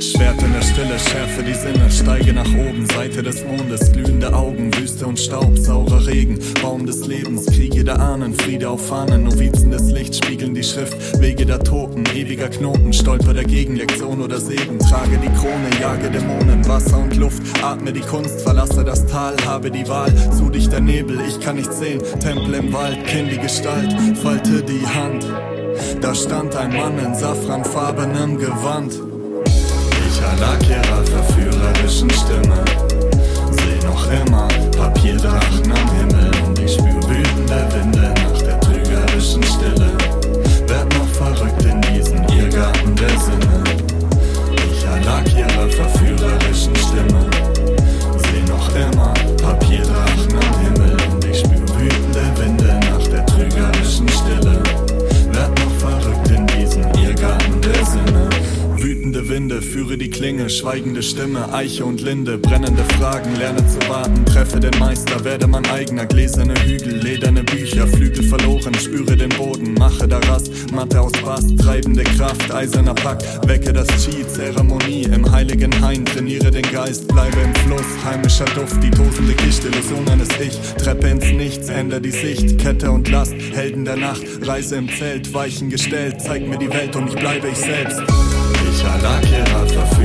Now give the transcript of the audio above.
in der Stille, schärfe die Sinne, steige nach oben, Seite des Mondes, glühende Augen, Wüste und Staub, saurer Regen, Baum des Lebens, Kriege der Ahnen, Friede auf Fahnen, Novizen des Lichts spiegeln die Schrift, Wege der Toten, ewiger Knoten, Stolper dagegen, Lektion oder Segen, trage die Krone, jage Dämonen, Wasser und Luft, atme die Kunst, verlasse das Tal, habe die Wahl, zu dichter Nebel, ich kann nicht sehen, Tempel im Wald, kenn die Gestalt, falte die Hand. Da stand ein Mann in safranfarbenem Gewand. Ihrer verführerischen Stimme. Winde, führe die Klinge, schweigende Stimme, Eiche und Linde, brennende Fragen, lerne zu warten, treffe den Meister, werde mein eigener, gläserne Hügel, lederne Bücher, Flügel Mache da Rast, Matte aus Bast, treibende Kraft, eiserner Pakt, wecke das Chi, Zeremonie im heiligen Hain, trainiere den Geist, bleibe im Fluss, heimischer Duft, die tosende Gicht, Illusion eines Ich, Treppe ins Nichts, ändere die Sicht, Kette und Last, Helden der Nacht, Reise im Zelt, Weichen gestellt, zeig mir die Welt und ich bleibe ich selbst. Ich ihrer Verführer